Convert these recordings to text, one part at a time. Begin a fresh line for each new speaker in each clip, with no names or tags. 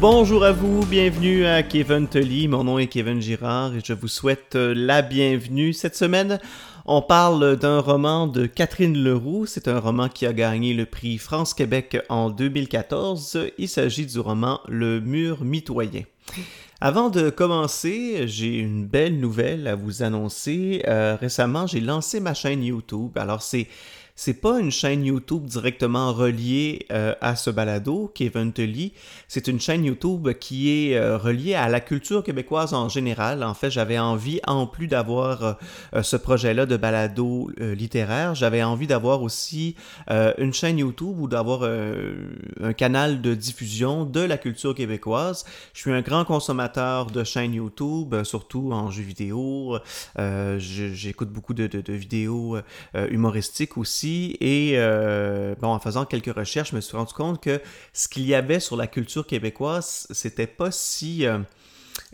Bonjour à vous, bienvenue à Kevin Tully. Mon nom est Kevin Girard et je vous souhaite euh, la bienvenue. Cette semaine, on parle d'un roman de Catherine Leroux. C'est un roman qui a gagné le prix France-Québec en 2014. Il s'agit du roman Le mur mitoyen. Avant de commencer, j'ai une belle nouvelle à vous annoncer. Euh, récemment, j'ai lancé ma chaîne YouTube. Alors, c'est c'est pas une chaîne YouTube directement reliée euh, à ce balado, Kevin Tully. C'est une chaîne YouTube qui est euh, reliée à la culture québécoise en général. En fait, j'avais envie, en plus d'avoir euh, ce projet-là de balado littéraire, j'avais envie d'avoir aussi une chaîne YouTube ou d'avoir un canal de diffusion de la culture québécoise. Je suis un grand consommateur de chaînes YouTube, surtout en jeux vidéo. J'écoute beaucoup de, de vidéos humoristiques aussi et euh, bon, en faisant quelques recherches, je me suis rendu compte que ce qu'il y avait sur la culture québécoise, c'était pas si euh,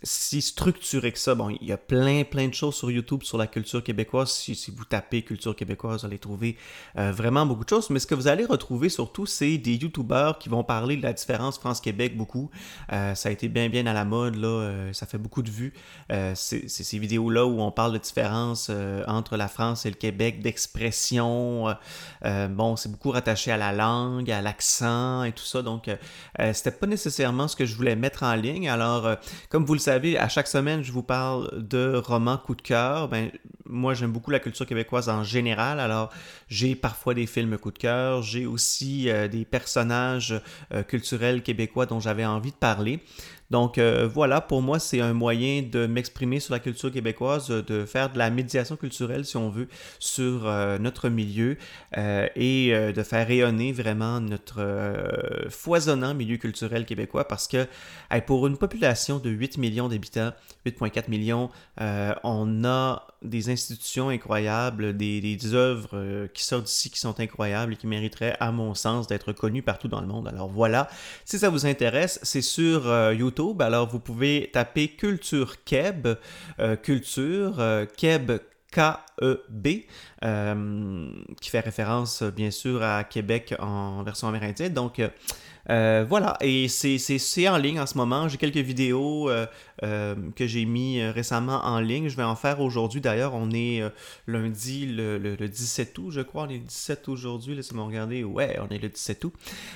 si structuré que ça. Bon, il y a plein, plein de choses sur YouTube sur la culture québécoise. Si, vous tapez culture québécoise, vous allez trouver euh, vraiment beaucoup de choses. Mais ce que vous allez retrouver surtout, c'est des YouTubeurs qui vont parler de la différence France-Québec beaucoup. Euh, ça a été bien, bien à la mode, là. Euh, ça fait beaucoup de vues. c'est ces vidéos-là où on parle de différence entre la France et le Québec, d'expression. bon, c'est beaucoup rattaché à la langue, à l'accent et tout ça. Donc, c'était pas nécessairement ce que je voulais mettre en ligne. Alors, comme vous le savez, savez, à chaque semaine, je vous parle de romans coup de cœur. Ben, moi, j'aime beaucoup la culture québécoise en général. Alors, j'ai parfois des films coup de cœur. J'ai aussi euh, des personnages euh, culturels québécois dont j'avais envie de parler. Donc euh, voilà, pour moi, c'est un moyen de m'exprimer sur la culture québécoise, de faire de la médiation culturelle, si on veut, sur euh, notre milieu euh, et de faire rayonner vraiment notre foisonnant milieu culturel québécois parce que pour une population de 8 millions d'habitants, 8,4 millions, on a des institutions incroyables, des, œuvres qui sortent d'ici qui sont incroyables et qui mériteraient, à mon sens, d'être connues partout dans le monde. Alors voilà, si ça vous intéresse, c'est sur YouTube. Alors, vous pouvez taper Culture Keb, euh, Culture, euh, Keb K-E-B, euh, qui fait référence bien sûr à Québec en version amérindienne. Donc, euh, voilà, et c'est en ligne en ce moment. J'ai quelques vidéos euh, euh, que j'ai mis récemment en ligne. Je vais en faire aujourd'hui. D'ailleurs, on est lundi le, 17 août, je crois. On est le 17 aujourd'hui. Laissez-moi regarder. Ouais, on est le 17 août.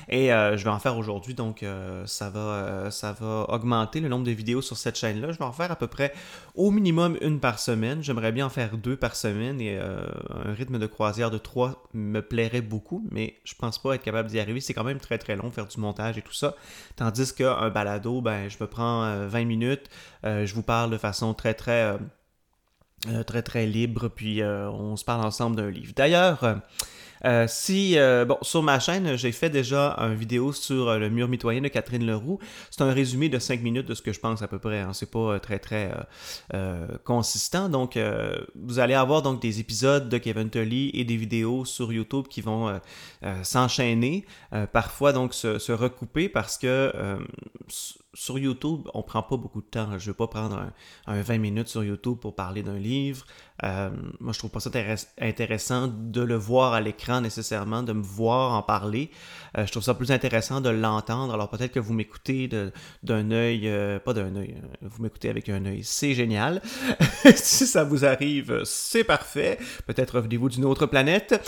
Et je vais en faire aujourd'hui. Donc, ça, va, ça va augmenter le nombre de vidéos sur cette chaîne-là. Je vais en faire à peu près au minimum une par semaine. J'aimerais bien en faire deux par semaine. Et un rythme de croisière de trois me plairait beaucoup. Mais je pense pas être capable d'y arriver. C'est quand même très très long faire du montage et tout ça. Tandis qu'un balado, ben, je me prends 20 euh, minutes, euh, je vous parle de façon très très euh, très très libre, puis on se parle ensemble d'un livre. D'ailleurs, euh, si, euh, bon, sur ma chaîne, j'ai fait déjà une vidéo sur euh, le mur mitoyen de Catherine Leroux. C'est un résumé de 5 minutes de ce que je pense à peu près. Hein. C'est pas très, très consistant. Donc, vous allez avoir donc des épisodes de Kevin Tully et des vidéos sur YouTube qui vont s'enchaîner, parfois donc se, recouper parce que sur YouTube, on prend pas beaucoup de temps. Je ne vais pas prendre un, 20 minutes sur YouTube pour parler d'un livre. Euh, moi, je trouve pas ça intéressant de le voir à l'écran nécessairement, de me voir en parler. Euh, je trouve ça plus intéressant de l'entendre. Alors peut-être que vous m'écoutez d'un œil, euh, pas d'un œil, vous m'écoutez avec un œil, c'est génial. si ça vous arrive, c'est parfait. Peut-être revenez-vous d'une autre planète.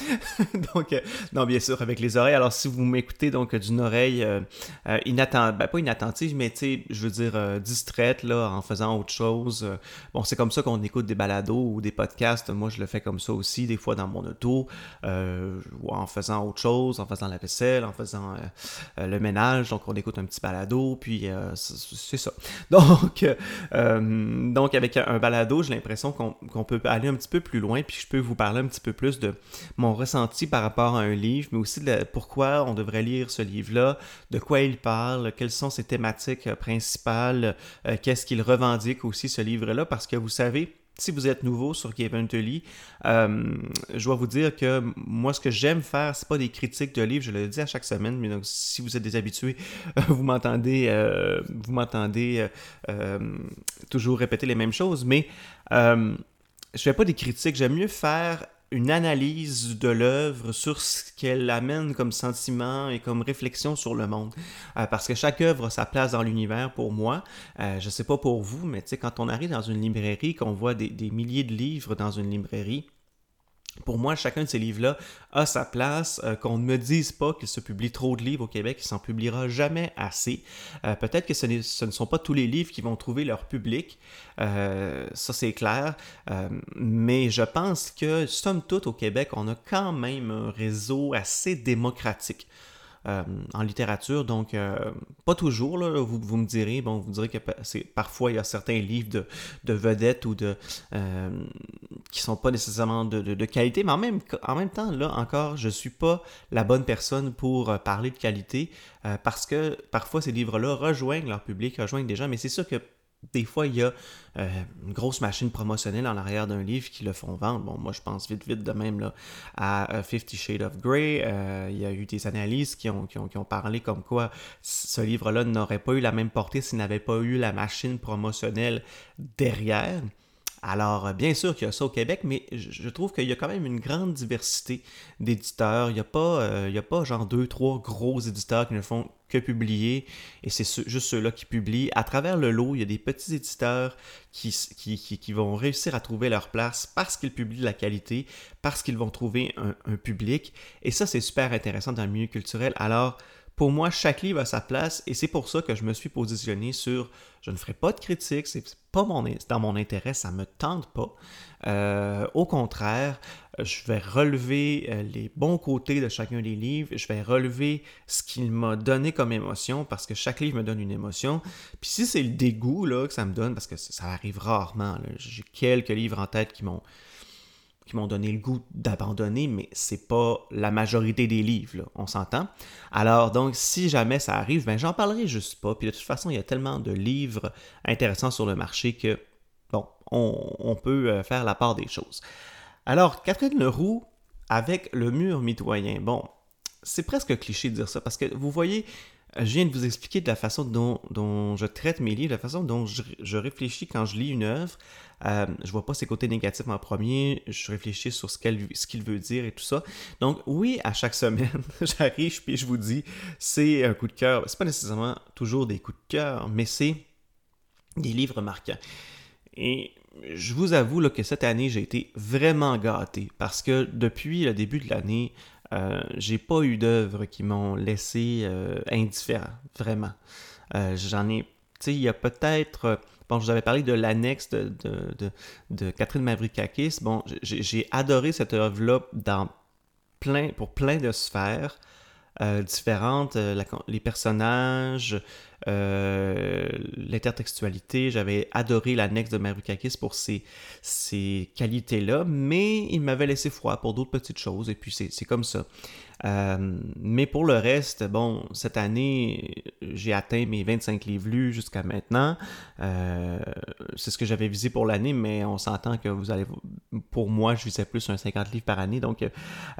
donc, non, bien sûr, avec les oreilles. Alors si vous m'écoutez donc d'une oreille inattentive, ben, pas inattentive, mais je veux dire distraite là, en faisant autre chose. bon, c'est comme ça qu'on écoute des balados ou des podcast, moi je le fais comme ça aussi, des fois dans mon auto, euh, en faisant autre chose, en faisant la vaisselle, en faisant euh, euh, le ménage, donc on écoute un petit balado, puis c'est ça. Donc, donc avec un, balado, j'ai l'impression qu'on peut aller un petit peu plus loin, puis je peux vous parler un petit peu plus de mon ressenti par rapport à un livre, mais aussi de pourquoi on devrait lire ce livre-là, de quoi il parle, quelles sont ses thématiques principales, qu'est-ce qu'il revendique aussi ce livre-là, parce que vous savez, si vous êtes nouveau sur Kevin Tully, euh, je dois vous dire que moi, ce que j'aime faire, c'est pas des critiques de livres, je le dis à chaque semaine, mais donc si vous êtes des habitués, vous m'entendez, euh, vous m'entendez euh, toujours répéter les mêmes choses, mais je fais pas des critiques, j'aime mieux faire une analyse de l'œuvre sur ce qu'elle amène comme sentiment et comme réflexion sur le monde. Euh, parce que chaque œuvre a sa place dans l'univers pour moi. Euh, je sais pas pour vous, mais quand on arrive dans une librairie, qu'on voit des milliers de livres dans une librairie, pour moi, chacun de ces livres-là a sa place. Euh, qu'on ne me dise pas qu'il se publie trop de livres au Québec, il s'en publiera jamais assez. Euh, peut-être que ce, ne sont pas tous les livres qui vont trouver leur public, euh, ça c'est clair. mais je pense que, somme toute, au Québec, on a quand même un réseau assez démocratique. Euh, en littérature. Donc, euh, pas toujours, vous, vous, me direz, bon, vous direz que parfois il y a certains livres de, de vedettes ou de euh, qui sont pas nécessairement de, de, qualité, mais en même, en même temps, là encore, je suis pas la bonne personne pour parler de qualité parce que parfois ces livres-là rejoignent leur public, rejoignent des gens, mais c'est sûr que des fois, il y a euh, une grosse machine promotionnelle en arrière d'un livre qui le font vendre. Bon, moi, je pense vite, vite de même là, à euh, Fifty Shades of Grey. Euh, il y a eu des analyses qui ont, parlé comme quoi ce livre-là n'aurait pas eu la même portée s'il n'avait pas eu la machine promotionnelle derrière. Alors, euh, bien sûr qu'il y a ça au Québec, mais je trouve qu'il y a quand même une grande diversité d'éditeurs. Il n'y a, pas, euh, a pas genre deux, trois gros éditeurs qui ne font que publier, et c'est juste ceux-là qui publient. À travers le lot, il y a des petits éditeurs qui, vont réussir à trouver leur place parce qu'ils publient de la qualité, parce qu'ils vont trouver un, un public, et ça, c'est super intéressant dans le milieu culturel. Alors, pour moi, chaque livre a sa place et c'est pour ça que je me suis positionné sur je ne ferai pas de critique, c'est pas mon, dans mon intérêt, ça me tente pas. Euh, au contraire, je vais relever euh, les bons côtés de chacun des livres, je vais relever ce qu'il m'a donné comme émotion parce que chaque livre me donne une émotion. Puis si c'est le dégoût là, que ça me donne, parce que ça arrive rarement, j'ai quelques livres en tête qui m'ont m'ont donné le goût d'abandonner, mais c'est pas la majorité des livres, on s'entend? Alors donc, si jamais ça arrive, ben j'en parlerai juste pas. Puis de toute façon, il y a tellement de livres intéressants sur le marché que, bon, on, peut euh, faire la part des choses. Alors, Catherine Leroux, avec le mur mitoyen, bon, c'est presque cliché de dire ça, parce que vous voyez, je viens de vous expliquer de la façon dont, je traite mes livres, de la façon dont je, réfléchis quand je lis une œuvre. Euh, je vois pas ses côtés négatifs en premier, je réfléchis sur ce qu'il veut dire et tout ça. Donc oui, à chaque semaine, j'arrive puis je vous dis, c'est un coup de cœur. C'est pas nécessairement toujours des coups de cœur, mais c'est des livres marquants. Et je vous avoue que cette année, j'ai été vraiment gâté parce que depuis le début de l'année, euh, j'ai pas eu d'œuvres qui m'ont laissé euh, indifférent, vraiment. Euh, j'en ai, tu sais, il y a peut-être, bon, je vous avais parlé de l'annexe de, de, de, Catherine Mavrikakis. Bon, j'ai adoré cette œuvre-là plein, pour plein de sphères. Différentes, les personnages, euh, l'intertextualité. J'avais adoré l'annexe de Mavrikakis pour ses, ses qualités-là, mais il m'avait laissé froid pour d'autres petites choses, et puis c'est comme ça. Euh, mais pour le reste, bon, cette année, j'ai atteint mes 25 livres lus jusqu'à maintenant. Euh, c'est ce que j'avais visé pour l'année, mais on s'entend que vous allez. Pour moi, je visais plus un 50 livres par année. Donc,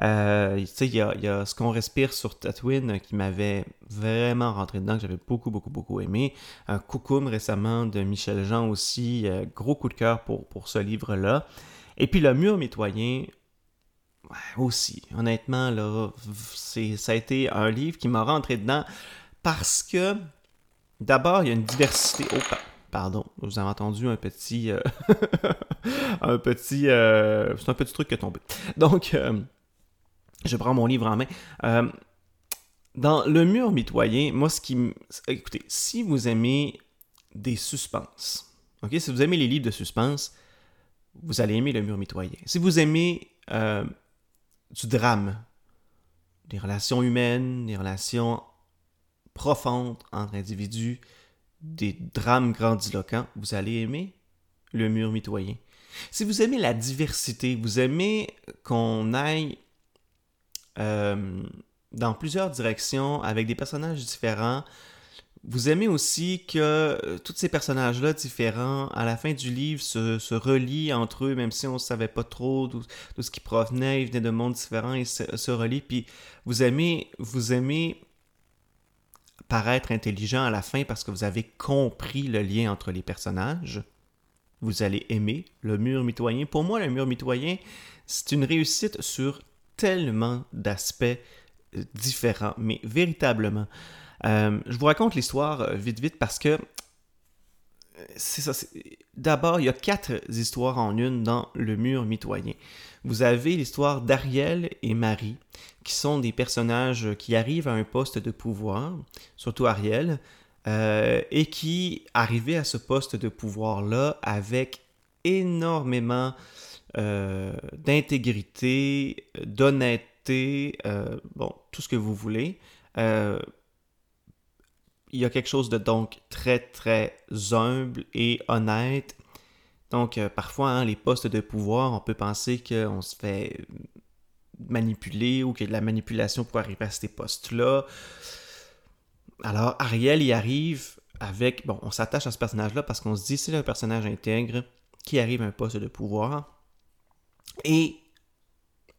euh, tu sais, il y a, ce qu'on respire sur Tatooine qui m'avait vraiment rentré dedans, que j'avais beaucoup, beaucoup, beaucoup aimé. Un Coucoum récemment de Michel Jean aussi. gros coup de cœur pour, pour ce livre-là. Et puis, Le Mur mitoyen, aussi, honnêtement, là, ça a été un livre qui m'a rentré dedans parce que, d'abord, il y a une diversité. Oh, pardon, vous avez entendu un petit. Euh, un petit. Euh, c'est un petit truc qui est tombé. Donc, euh, je prends mon livre en main. dans Le mur mitoyen, moi, ce qui. Écoutez, si vous aimez des suspens, ok, si vous aimez les livres de suspense, vous allez aimer Le mur mitoyen. Si vous aimez du drame, des relations humaines, des relations profondes entre individus, des drames grandiloquents, vous allez aimer le mur mitoyen. Si vous aimez la diversité, vous aimez qu'on aille euh, dans plusieurs directions avec des personnages différents, vous aimez aussi que euh, tous ces personnages-là différents, à la fin du livre, se, relient entre eux, même si on ne savait pas trop d'où ce qui provenait, ils venaient de mondes différents, ils se, relient. Puis vous aimez, vous aimez paraître intelligent à la fin parce que vous avez compris le lien entre les personnages. Vous allez aimer le mur mitoyen. Pour moi, le mur mitoyen, C'est une réussite sur tellement d'aspects euh, différents, mais véritablement. Euh, je vous raconte l'histoire euh, vite vite parce que c'est ça. D'abord, il y a quatre histoires en une dans le mur mitoyen. Vous avez l'histoire d'Ariel et Marie, qui sont des personnages qui arrivent à un poste de pouvoir, surtout Ariel, et qui arrivaient à ce poste de pouvoir-là avec énormément euh, d'intégrité, d'honnêteté, euh, bon, tout ce que vous voulez. Euh, il y a quelque chose de donc très, très humble et honnête. Donc, parfois, hein, les postes de pouvoir, on peut penser qu'on se fait manipuler ou qu'il y a de la manipulation pour arriver à ces postes-là. Alors, Ariel y arrive avec. Bon, on s'attache à ce personnage-là parce qu'on se dit c'est un personnage intègre qui arrive à un poste de pouvoir. Et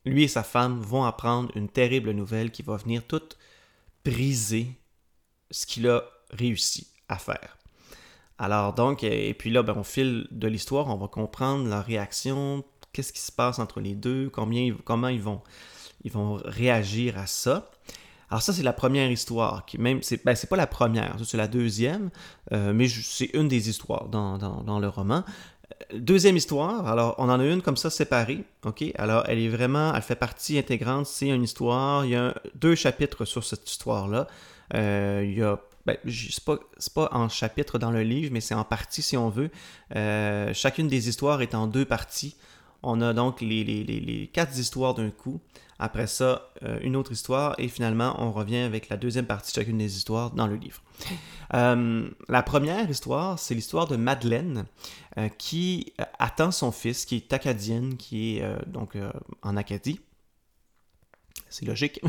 lui et sa femme vont apprendre une terrible nouvelle qui va venir toute briser ce qu'il a réussi à faire. Alors donc, et puis là, ben, au fil de l'histoire, on va comprendre leur réaction, qu'est-ce qui se passe entre les deux, combien, comment ils vont, ils vont réagir à ça. Alors ça, c'est la première histoire, qui même, c'est, ben, pas la première, c'est la deuxième, euh, mais c'est une des histoires dans, dans, le roman. Deuxième histoire, alors on en a une comme ça séparée, ok? Alors elle est vraiment, elle fait partie intégrante, c'est une histoire, il y a deux chapitres sur cette histoire-là. Euh, il y a, ben, c'est pas, en chapitre dans le livre, mais c'est en partie si on veut. Euh, chacune des histoires est en deux parties. On a donc les, les, les, quatre histoires d'un coup. Après ça, euh, une autre histoire. Et finalement, on revient avec la deuxième partie de chacune des histoires dans le livre. Euh, la première histoire, c'est l'histoire de Madeleine euh, qui attend son fils, qui est acadienne, qui est donc en Acadie. C'est logique.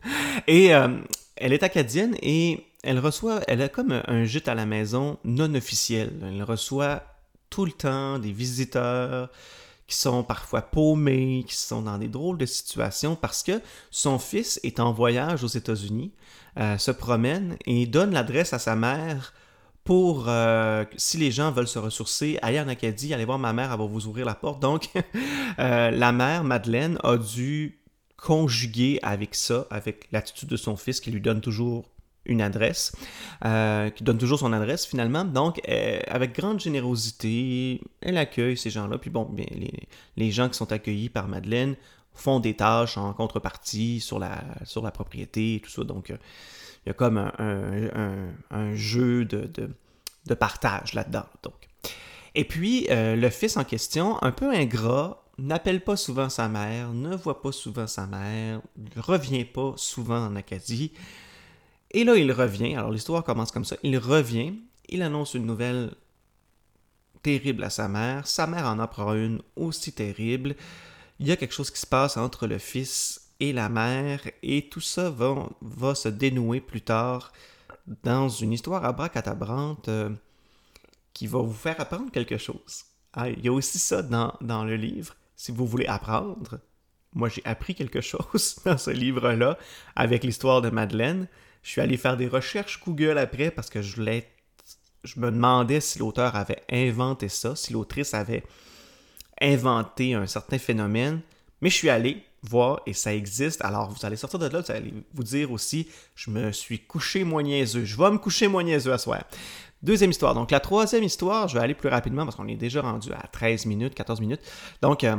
et elle est acadienne et elle reçoit, elle a comme un gîte à la maison non officiel. Elle reçoit tout le temps des visiteurs, qui sont parfois paumés, qui sont dans des drôles de situations parce que son fils est en voyage aux États-Unis, euh, se promène et donne l'adresse à sa mère pour, euh, si les gens veulent se ressourcer, aller en Acadie, aller voir ma mère, elle va vous ouvrir la porte. Donc, euh, la mère, Madeleine, a dû conjuguer avec ça, avec l'attitude de son fils qui lui donne toujours une adresse, euh, qui donne toujours son adresse finalement. Donc, euh, avec grande générosité, elle accueille ces gens-là. Puis bon, bien, les, gens qui sont accueillis par Madeleine font des tâches en contrepartie sur la, sur la propriété et tout ça. Donc, euh, il y a comme un, jeu de, de, partage là-dedans. Donc. Et puis, le fils en question, un peu ingrat, n'appelle pas souvent sa mère, ne voit pas souvent sa mère, ne revient pas souvent en Acadie. Et là, il revient. Alors, l'histoire commence comme ça. Il revient. Il annonce une nouvelle terrible à sa mère. Sa mère en apprend une aussi terrible. Il y a quelque chose qui se passe entre le fils et la mère. Et tout ça va, se dénouer plus tard dans une histoire abracadabrante euh, qui va vous faire apprendre quelque chose. Ah, il y a aussi ça dans le livre. Si vous voulez apprendre, moi j'ai appris quelque chose dans ce livre-là avec l'histoire de Madeleine. Je suis allé faire des recherches Google après parce que je voulais. Je me demandais si l'auteur avait inventé ça, si l'autrice avait inventé un certain phénomène. Mais je suis allé voir et ça existe. Alors, vous allez sortir de là, vous allez vous dire aussi, je me suis couché moins niaiseux. Je vais me coucher moins niaiseux à soir. Deuxième histoire. Donc, la troisième histoire, je vais aller plus rapidement parce qu'on est déjà rendu à 13 minutes, 14 minutes. Donc, euh,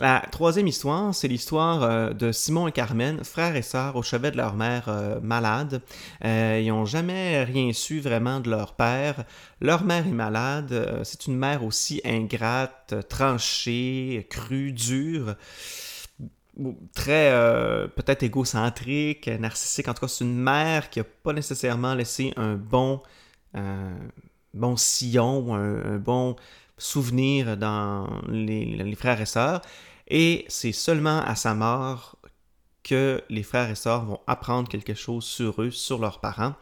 la troisième histoire, c'est l'histoire euh, de Simon et Carmen, frères et sœurs au chevet de leur mère euh, malade. Euh, ils n'ont jamais rien su vraiment de leur père. Leur mère est malade. c'est une mère aussi ingrate, tranchée, crue, dure très peut-être égocentrique, narcissique. En tout cas, c'est une mère qui n'a pas nécessairement laissé un bon, bon sillon ou un, bon souvenir dans les, frères et sœurs. Et c'est seulement à sa mort que les frères et sœurs vont apprendre quelque chose sur eux, sur leurs parents,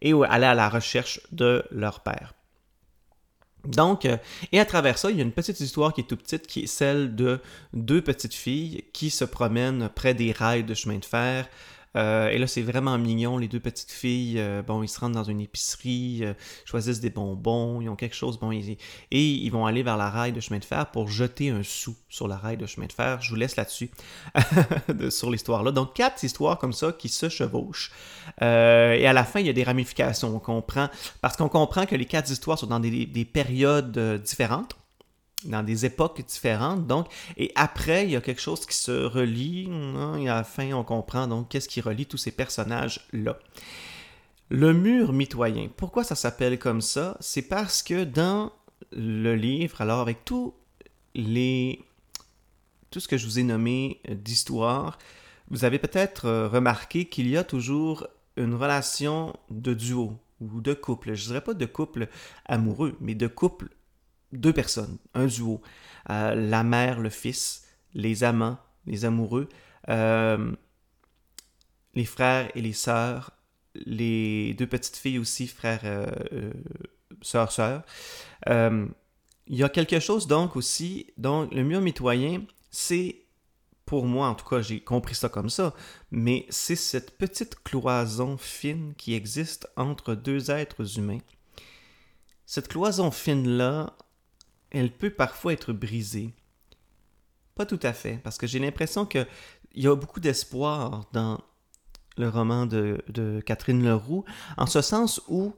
et aller à la recherche de leur père. Donc, euh, et à travers ça, il y a une petite histoire qui est tout petite, qui est celle de deux petites filles qui se promènent près des rails de chemin de fer Euh, et là, c'est vraiment mignon. Les deux petites filles, euh, bon, ils se rendent dans une épicerie, euh, choisissent des bonbons, ils ont quelque chose, bon, et ils vont aller vers la rail de chemin de fer pour jeter un sou sur la rail de chemin de fer. Je vous laisse là-dessus, sur l'histoire-là. Donc, quatre histoires comme ça qui se chevauchent. et à la fin, il y a des ramifications. On comprend, parce qu'on comprend que les quatre histoires sont dans des périodes différentes dans des époques différentes. Donc, et après, il y a quelque chose qui se relie. Hein, et à la fin, on comprend donc qu'est-ce qui relie tous ces personnages-là. Le mur mitoyen. Pourquoi ça s'appelle comme ça? C'est parce que dans le livre, alors avec tous les tout ce que je vous ai nommé d'histoire, vous avez peut-être euh, remarqué qu'il y a toujours une relation de duo ou de couple. Je ne dirais pas de couple amoureux, mais de couple deux personnes, un duo, euh, la mère, le fils, les amants, les amoureux, euh, les frères et les sœurs, les deux petites filles aussi, frères, euh, sœurs, sœurs. Il y a quelque chose donc aussi, donc le mur mitoyen, c'est pour moi, en tout cas, j'ai compris ça comme ça, mais c'est cette petite cloison fine qui existe entre deux êtres humains. Cette cloison fine-là, elle peut parfois être brisée. Pas tout à fait, parce que j'ai l'impression qu'il y a beaucoup d'espoir dans le roman de, Catherine Leroux, en ce sens où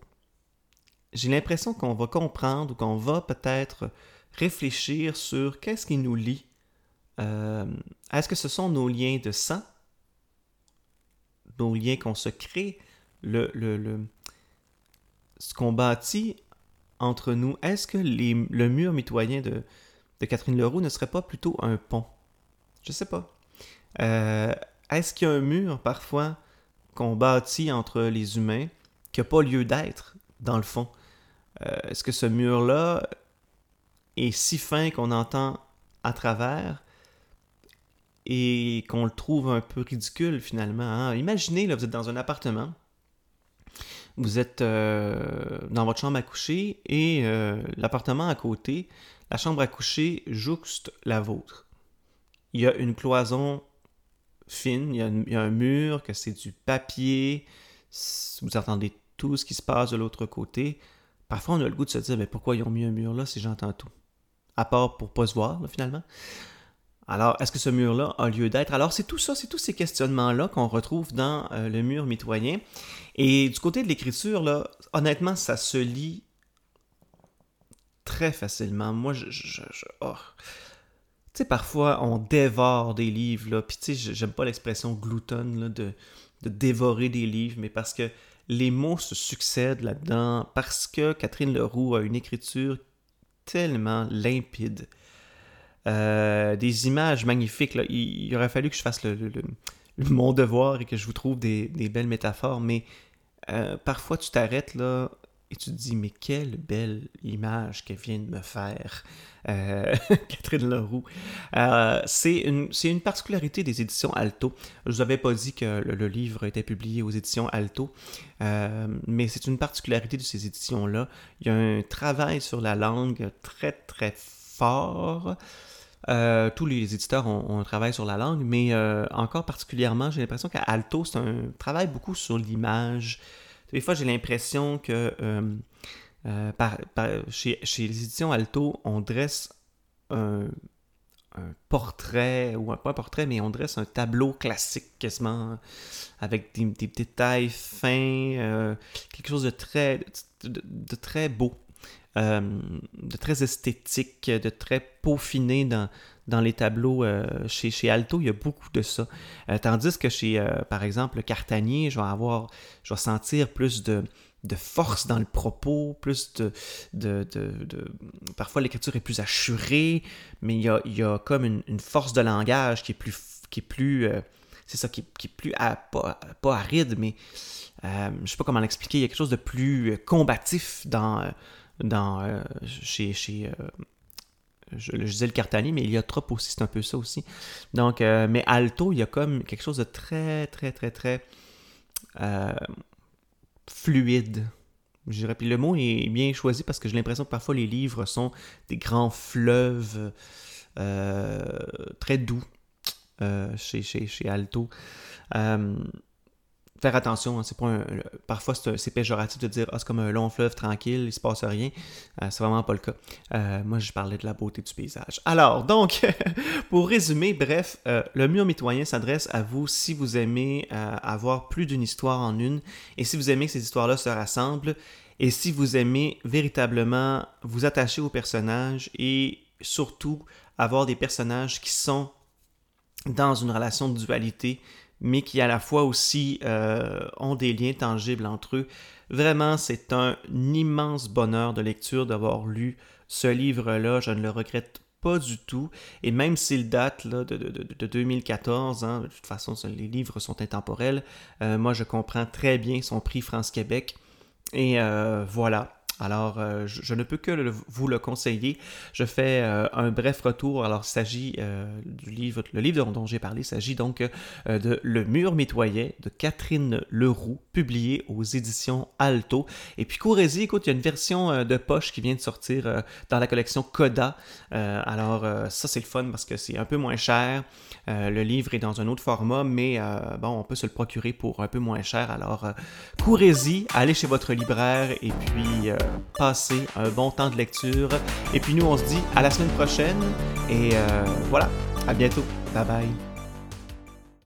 j'ai l'impression qu'on va comprendre ou qu'on va peut-être réfléchir sur qu'est-ce qui nous lie. Euh, est-ce que ce sont nos liens de sang, nos liens qu'on se crée, le, le, le ce qu'on bâtit entre nous, est-ce que le mur mitoyen de, Catherine Leroux ne serait pas plutôt un pont? Je sais pas. Euh, est-ce qu'il y a un mur, parfois, qu'on bâtit entre les humains, qui n'a pas lieu d'être, dans le fond? Euh, est-ce que ce mur-là est si fin qu'on entend à travers et qu'on le trouve un peu ridicule, finalement? Hein? Imaginez, vous êtes dans un appartement, vous êtes euh, dans votre chambre à coucher et euh, l'appartement à côté, la chambre à coucher jouxte la vôtre. Il y a une cloison fine, il y a, un mur, que c'est du papier, vous entendez tout ce qui se passe de l'autre côté. Parfois, on a le goût de se dire, mais pourquoi ils ont mis un mur là si j'entends tout? À part pour pas se voir, finalement. Alors, est-ce que ce mur-là a lieu d'être? Alors, c'est tout ça, c'est tous ces questionnements-là qu'on retrouve dans euh, le mur mitoyen. Et du côté de l'écriture, là, honnêtement, ça se lit très facilement. Moi, je... Oh. Tu sais, parfois, on dévore des livres, là. Puis, tu sais, j'aime pas l'expression gloutonne, là, de, de dévorer des livres, mais parce que les mots se succèdent là-dedans, parce que Catherine Leroux a une écriture tellement limpide euh, des images magnifiques. Il, aurait fallu que je fasse le, mon devoir et que je vous trouve des, belles métaphores, mais euh, parfois tu t'arrêtes là et tu te dis mais quelle belle image qu'elle vient de me faire, euh, Catherine Leroux. c'est une, une, particularité des éditions Alto. Je vous avais pas dit que le, livre était publié aux éditions Alto, mais c'est une particularité de ces éditions-là. Il y a un travail sur la langue très très fort. Euh, tous les éditeurs ont, un travail sur la langue, mais euh, encore particulièrement, j'ai l'impression qu'à Alto, c'est un travail beaucoup sur l'image. Des fois, j'ai l'impression que euh, chez, les éditions Alto, on dresse un, portrait, ou pas un portrait, mais on dresse un tableau classique quasiment, avec des, détails fins, quelque chose de très, de très beau. Euh, de très esthétique, de très peaufiné dans, dans les tableaux. Euh, chez, Alto, il y a beaucoup de ça. Euh, tandis que chez, par exemple, Cartanier, je vais avoir, je vais sentir plus de, force dans le propos, plus de... Parfois, l'écriture est plus assurée, mais il y a, comme une, force de langage qui est plus... Qui est plus c'est ça, qui, est plus... pas, pas, aride, mais... je sais pas comment l'expliquer. Il y a quelque chose de plus combatif dans dans, euh, chez, chez euh, je, disais le Cartani, mais il y a trop aussi, c'est un peu ça aussi. Donc, euh, mais Alto, il y a comme quelque chose de très, très, très, très fluide. Je dirais. Puis le mot est bien choisi parce que j'ai l'impression que parfois les livres sont des grands fleuves très doux chez, chez, chez, Alto. Faire attention. Hein, c'est pas parfois, c'est péjoratif de dire ah, c'est comme un long fleuve tranquille, il se passe rien. Euh, c'est vraiment pas le cas. Euh, moi, je parlais de la beauté du paysage. Alors, donc, pour résumer, bref, euh, le mur mitoyen s'adresse à vous si vous aimez avoir plus d'une histoire en une et si vous aimez que ces histoires-là se rassemblent et si vous aimez véritablement vous attacher aux personnages et surtout avoir des personnages qui sont dans une relation de dualité mais qui à la fois aussi euh, ont des liens tangibles entre eux. Vraiment, c'est un immense bonheur de lecture d'avoir lu ce livre-là. Je ne le regrette pas du tout. Et même s'il date là, de, de, 2014, hein, de toute façon, les livres sont intemporels, euh, moi je comprends très bien son prix France-Québec. Et euh, voilà. Alors, euh, je, ne peux que vous le conseiller. Je fais euh, un bref retour. Alors, il s'agit euh, du livre, le livre dont, j'ai parlé, s'agit donc de Le mur mitoyen de Catherine Leroux, publié aux éditions Alto. Et puis, courez-y, écoute, il y a une version de poche qui vient de sortir dans la collection Coda. alors, ça, c'est le fun parce que c'est un peu moins cher. le livre est dans un autre format, mais bon, on peut se le procurer pour un peu moins cher. Alors, courez-y, allez chez votre libraire et puis passez un bon temps de lecture. Et puis nous, on se dit à la semaine prochaine. Et euh, voilà, à bientôt. Bye bye.